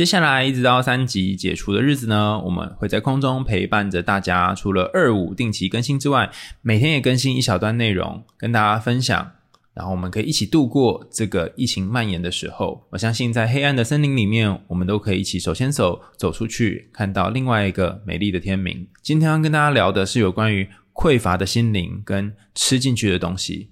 接下来一直到三级解除的日子呢，我们会在空中陪伴着大家。除了二五定期更新之外，每天也更新一小段内容跟大家分享。然后我们可以一起度过这个疫情蔓延的时候。我相信在黑暗的森林里面，我们都可以一起手牵手走出去，看到另外一个美丽的天明。今天要跟大家聊的是有关于匮乏的心灵跟吃进去的东西。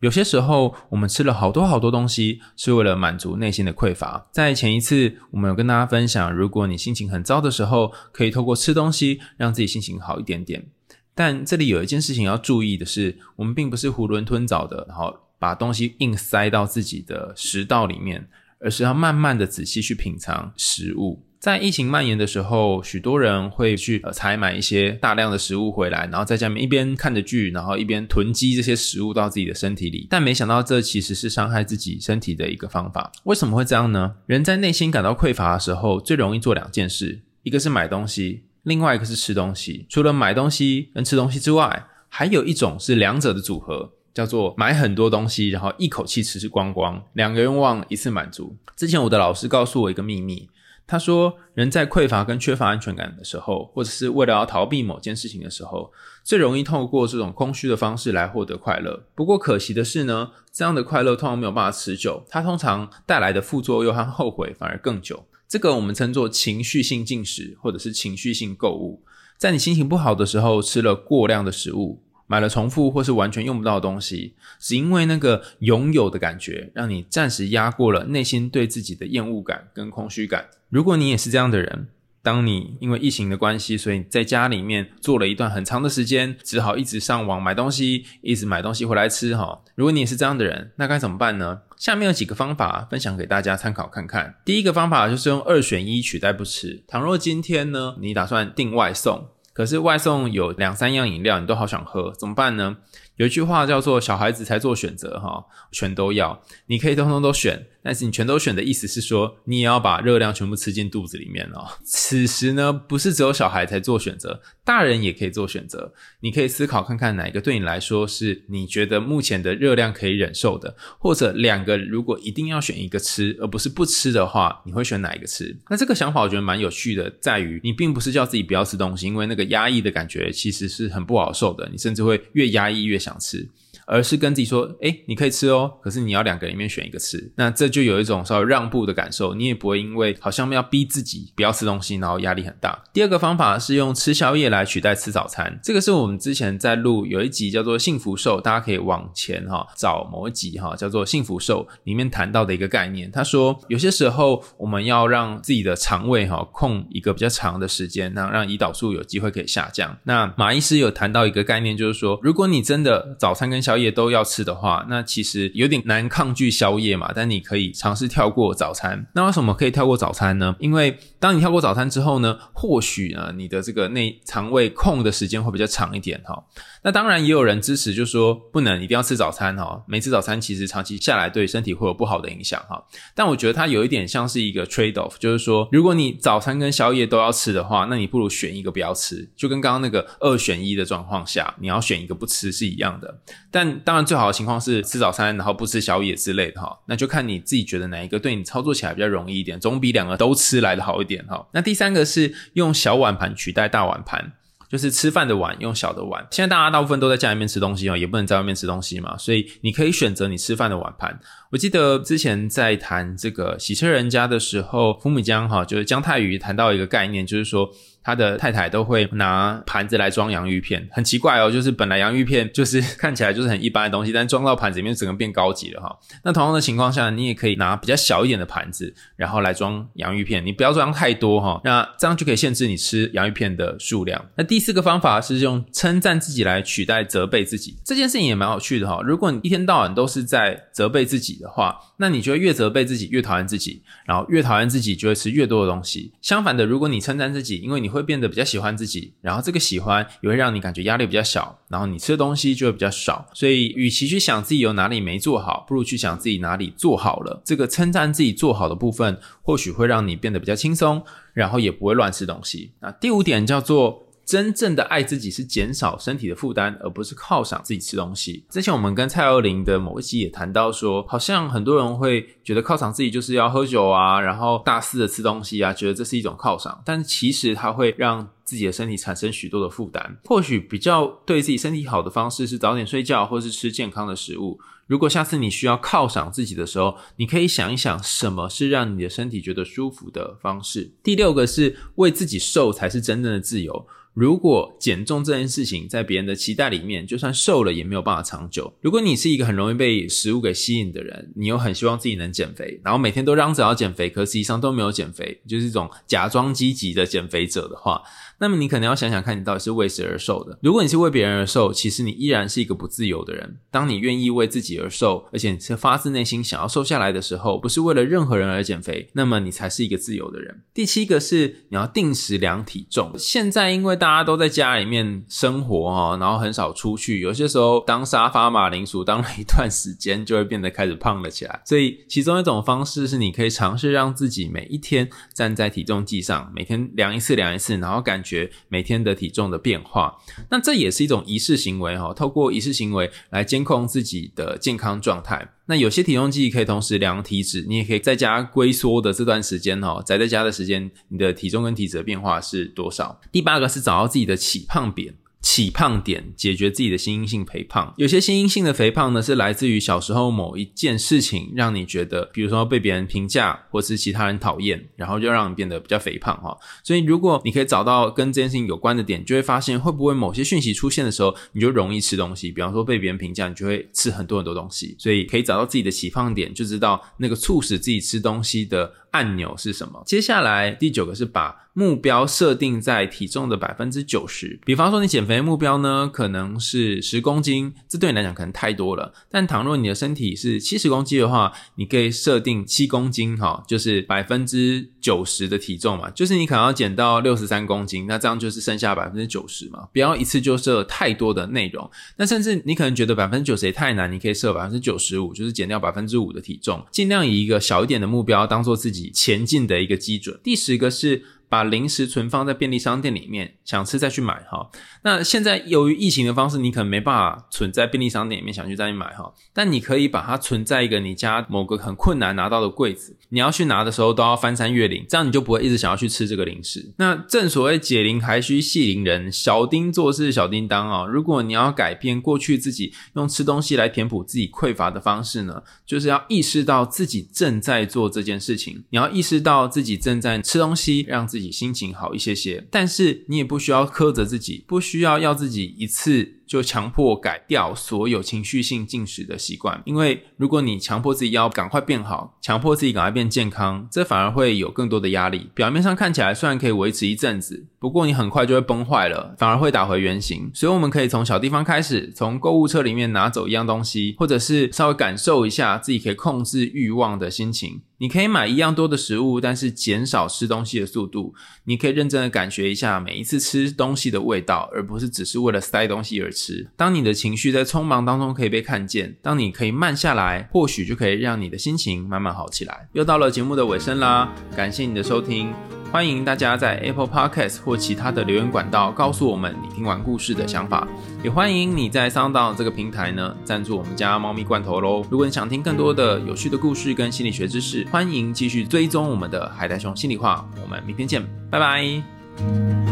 有些时候，我们吃了好多好多东西，是为了满足内心的匮乏。在前一次，我们有跟大家分享，如果你心情很糟的时候，可以透过吃东西让自己心情好一点点。但这里有一件事情要注意的是，我们并不是囫囵吞枣的，然后把东西硬塞到自己的食道里面，而是要慢慢的仔细去品尝食物。在疫情蔓延的时候，许多人会去呃采买一些大量的食物回来，然后在家里面一边看着剧，然后一边囤积这些食物到自己的身体里。但没想到，这其实是伤害自己身体的一个方法。为什么会这样呢？人在内心感到匮乏的时候，最容易做两件事：一个是买东西，另外一个是吃东西。除了买东西跟吃东西之外，还有一种是两者的组合，叫做买很多东西，然后一口气吃吃光光，两个愿望一次满足。之前我的老师告诉我一个秘密。他说，人在匮乏跟缺乏安全感的时候，或者是为了要逃避某件事情的时候，最容易透过这种空虚的方式来获得快乐。不过可惜的是呢，这样的快乐通常没有办法持久，它通常带来的副作用和后悔反而更久。这个我们称作情绪性进食，或者是情绪性购物。在你心情不好的时候，吃了过量的食物。买了重复或是完全用不到的东西，只因为那个拥有的感觉，让你暂时压过了内心对自己的厌恶感跟空虚感。如果你也是这样的人，当你因为疫情的关系，所以在家里面做了一段很长的时间，只好一直上网买东西，一直买东西回来吃哈。如果你也是这样的人，那该怎么办呢？下面有几个方法分享给大家参考看看。第一个方法就是用二选一取代不吃。倘若今天呢，你打算订外送。可是外送有两三样饮料，你都好想喝，怎么办呢？有一句话叫做“小孩子才做选择”，哈，全都要，你可以通通都选。但是你全都选的意思是说，你也要把热量全部吃进肚子里面哦。此时呢，不是只有小孩才做选择，大人也可以做选择。你可以思考看看，哪一个对你来说是你觉得目前的热量可以忍受的，或者两个如果一定要选一个吃，而不是不吃的话，你会选哪一个吃？那这个想法我觉得蛮有趣的，在于你并不是叫自己不要吃东西，因为那个压抑的感觉其实是很不好受的，你甚至会越压抑越想吃。而是跟自己说，哎，你可以吃哦，可是你要两个里面选一个吃，那这就有一种稍微让步的感受，你也不会因为好像要逼自己不要吃东西，然后压力很大。第二个方法是用吃宵夜来取代吃早餐，这个是我们之前在录有一集叫做《幸福瘦》，大家可以往前哈找某一集哈，叫做《幸福瘦》里面谈到的一个概念。他说，有些时候我们要让自己的肠胃哈空一个比较长的时间，那让胰岛素有机会可以下降。那马医师有谈到一个概念，就是说，如果你真的早餐跟宵夜夜都要吃的话，那其实有点难抗拒宵夜嘛。但你可以尝试跳过早餐。那为什么可以跳过早餐呢？因为当你跳过早餐之后呢，或许呢，你的这个内肠胃空的时间会比较长一点哈。那当然也有人支持，就说不能一定要吃早餐哈。没吃早餐其实长期下来对身体会有不好的影响哈。但我觉得它有一点像是一个 trade off，就是说如果你早餐跟宵夜都要吃的话，那你不如选一个不要吃，就跟刚刚那个二选一的状况下，你要选一个不吃是一样的。但当然最好的情况是吃早餐然后不吃宵夜之类的哈。那就看你自己觉得哪一个对你操作起来比较容易一点，总比两个都吃来的好一点哈。那第三个是用小碗盘取代大碗盘。就是吃饭的碗用小的碗，现在大家大部分都在家里面吃东西哦，也不能在外面吃东西嘛，所以你可以选择你吃饭的碗盘。我记得之前在谈这个洗车人家的时候，福米江哈就是姜太宇谈到一个概念，就是说。他的太太都会拿盘子来装洋芋片，很奇怪哦，就是本来洋芋片就是 看起来就是很一般的东西，但装到盘子里面整个变高级了哈。那同样的情况下，你也可以拿比较小一点的盘子，然后来装洋芋片，你不要装太多哈，那这样就可以限制你吃洋芋片的数量。那第四个方法是用称赞自己来取代责备自己，这件事情也蛮有趣的哈。如果你一天到晚都是在责备自己的话，那你就会越责备自己越讨厌自己，然后越讨厌自己就会吃越多的东西。相反的，如果你称赞自己，因为你会变得比较喜欢自己，然后这个喜欢也会让你感觉压力比较小，然后你吃的东西就会比较少。所以，与其去想自己有哪里没做好，不如去想自己哪里做好了。这个称赞自己做好的部分，或许会让你变得比较轻松，然后也不会乱吃东西。那第五点叫做。真正的爱自己是减少身体的负担，而不是犒赏自己吃东西。之前我们跟蔡依林的某一集也谈到说，好像很多人会觉得犒赏自己就是要喝酒啊，然后大肆的吃东西啊，觉得这是一种犒赏。但其实它会让自己的身体产生许多的负担。或许比较对自己身体好的方式是早点睡觉，或是吃健康的食物。如果下次你需要犒赏自己的时候，你可以想一想，什么是让你的身体觉得舒服的方式。第六个是为自己瘦才是真正的自由。如果减重这件事情在别人的期待里面，就算瘦了也没有办法长久。如果你是一个很容易被食物给吸引的人，你又很希望自己能减肥，然后每天都嚷着要减肥，可实际上都没有减肥，就是一种假装积极的减肥者的话。那么你可能要想想看，你到底是为谁而瘦的？如果你是为别人而瘦，其实你依然是一个不自由的人。当你愿意为自己而瘦，而且你是发自内心想要瘦下来的时候，不是为了任何人而减肥，那么你才是一个自由的人。第七个是你要定时量体重。现在因为大家都在家里面生活哈，然后很少出去，有些时候当沙发马铃薯当了一段时间，就会变得开始胖了起来。所以其中一种方式是，你可以尝试让自己每一天站在体重计上，每天量一次量一次，然后感觉。学每天的体重的变化，那这也是一种仪式行为哈。透过仪式行为来监控自己的健康状态。那有些体重计可以同时量体脂，你也可以在家龟缩的这段时间哈，宅在家的时间，你的体重跟体脂的变化是多少？第八个是找到自己的起胖点。起胖点，解决自己的心因性肥胖。有些心因性的肥胖呢，是来自于小时候某一件事情，让你觉得，比如说被别人评价，或是其他人讨厌，然后就让你变得比较肥胖哈。所以，如果你可以找到跟这件事情有关的点，就会发现，会不会某些讯息出现的时候，你就容易吃东西。比方说被别人评价，你就会吃很多很多东西。所以，可以找到自己的起胖点，就知道那个促使自己吃东西的。按钮是什么？接下来第九个是把目标设定在体重的百分之九十。比方说，你减肥目标呢，可能是十公斤，这对你来讲可能太多了。但倘若你的身体是七十公斤的话，你可以设定七公斤，哈，就是百分之九十的体重嘛。就是你可能要减到六十三公斤，那这样就是剩下百分之九十嘛。不要一次就设太多的内容。那甚至你可能觉得百分之九十也太难，你可以设百分之九十五，就是减掉百分之五的体重，尽量以一个小一点的目标当做自己。前进的一个基准。第十个是。把零食存放在便利商店里面，想吃再去买哈。那现在由于疫情的方式，你可能没办法存在便利商店里面，想去再去买哈。但你可以把它存在一个你家某个很困难拿到的柜子，你要去拿的时候都要翻山越岭，这样你就不会一直想要去吃这个零食。那正所谓解铃还需系铃人，小丁做事小叮当啊。如果你要改变过去自己用吃东西来填补自己匮乏的方式呢，就是要意识到自己正在做这件事情，你要意识到自己正在吃东西，让自己。自己心情好一些些，但是你也不需要苛责自己，不需要要自己一次。就强迫改掉所有情绪性进食的习惯，因为如果你强迫自己要赶快变好，强迫自己赶快变健康，这反而会有更多的压力。表面上看起来虽然可以维持一阵子，不过你很快就会崩坏了，反而会打回原形。所以我们可以从小地方开始，从购物车里面拿走一样东西，或者是稍微感受一下自己可以控制欲望的心情。你可以买一样多的食物，但是减少吃东西的速度。你可以认真的感觉一下每一次吃东西的味道，而不是只是为了塞东西而。当你的情绪在匆忙当中可以被看见，当你可以慢下来，或许就可以让你的心情慢慢好起来。又到了节目的尾声啦，感谢你的收听，欢迎大家在 Apple Podcast 或其他的留言管道告诉我们你听完故事的想法，也欢迎你在 Sound 这个平台呢赞助我们家猫咪罐头喽。如果你想听更多的有趣的故事跟心理学知识，欢迎继续追踪我们的海苔熊心里话。我们明天见，拜拜。